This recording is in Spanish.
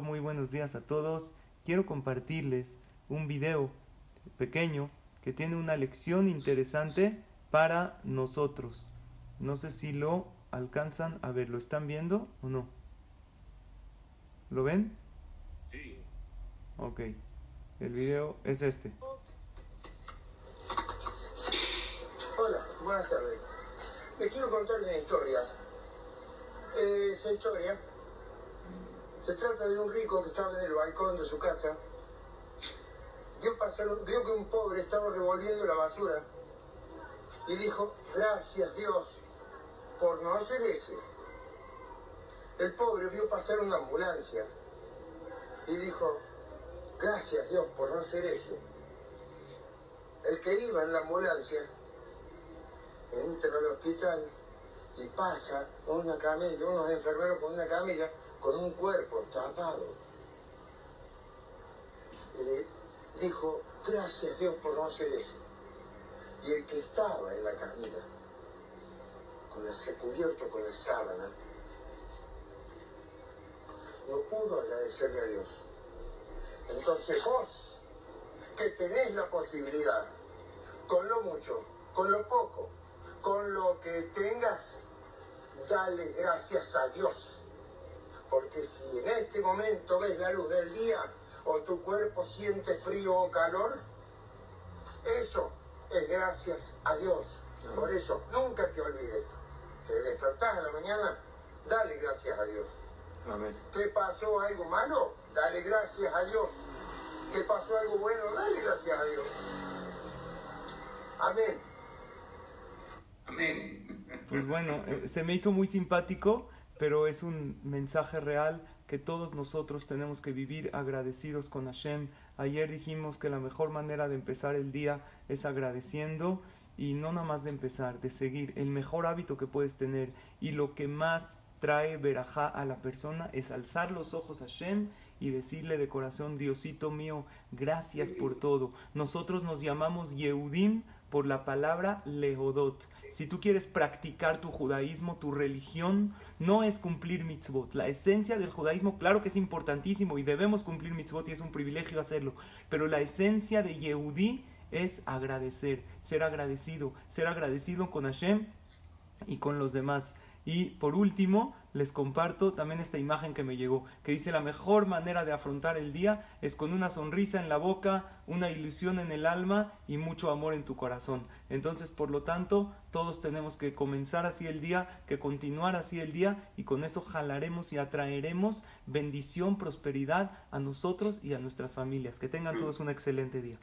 Muy buenos días a todos. Quiero compartirles un video pequeño que tiene una lección interesante para nosotros. No sé si lo alcanzan a ver. ¿Lo están viendo o no? ¿Lo ven? Sí. Ok. El video es este. Hola, buenas tardes. Les quiero contar una historia. Esa historia se trata de un rico que estaba en el balcón de su casa. Vio, pasar, vio que un pobre estaba revolviendo la basura y dijo, gracias Dios por no hacer ese. El pobre vio pasar una ambulancia y dijo, gracias Dios por no hacer ese. El que iba en la ambulancia entra al hospital y pasa una camilla, unos enfermeros con una camilla con un cuerpo tapado. Dijo, gracias Dios por no hacer eso. Y el que estaba en la camilla, con ese cubierto con la sábana, no pudo agradecerle a Dios. Entonces vos, que tenés la posibilidad, con lo mucho, con lo poco, con lo que tengas, dale gracias a Dios. Porque si en este momento ves la luz del día o tu cuerpo siente frío o calor, eso es gracias a Dios. Por eso, nunca te olvides. Te despertás a la mañana, dale gracias a Dios. Amén. ¿Te pasó algo malo? Dale gracias a Dios. ¿Te pasó algo bueno? Dale gracias a Dios. Amén. Pues bueno, eh, se me hizo muy simpático, pero es un mensaje real que todos nosotros tenemos que vivir agradecidos con Hashem. Ayer dijimos que la mejor manera de empezar el día es agradeciendo y no nada más de empezar, de seguir. El mejor hábito que puedes tener y lo que más trae verajá a la persona es alzar los ojos a Hashem y decirle de corazón, Diosito mío, gracias por todo. Nosotros nos llamamos Yehudim por la palabra Lehodot. Si tú quieres practicar tu judaísmo, tu religión, no es cumplir mitzvot. La esencia del judaísmo, claro que es importantísimo y debemos cumplir mitzvot y es un privilegio hacerlo, pero la esencia de Yehudí es agradecer, ser agradecido, ser agradecido con Hashem y con los demás. Y por último, les comparto también esta imagen que me llegó, que dice la mejor manera de afrontar el día es con una sonrisa en la boca, una ilusión en el alma y mucho amor en tu corazón. Entonces, por lo tanto, todos tenemos que comenzar así el día, que continuar así el día y con eso jalaremos y atraeremos bendición, prosperidad a nosotros y a nuestras familias. Que tengan todos un excelente día.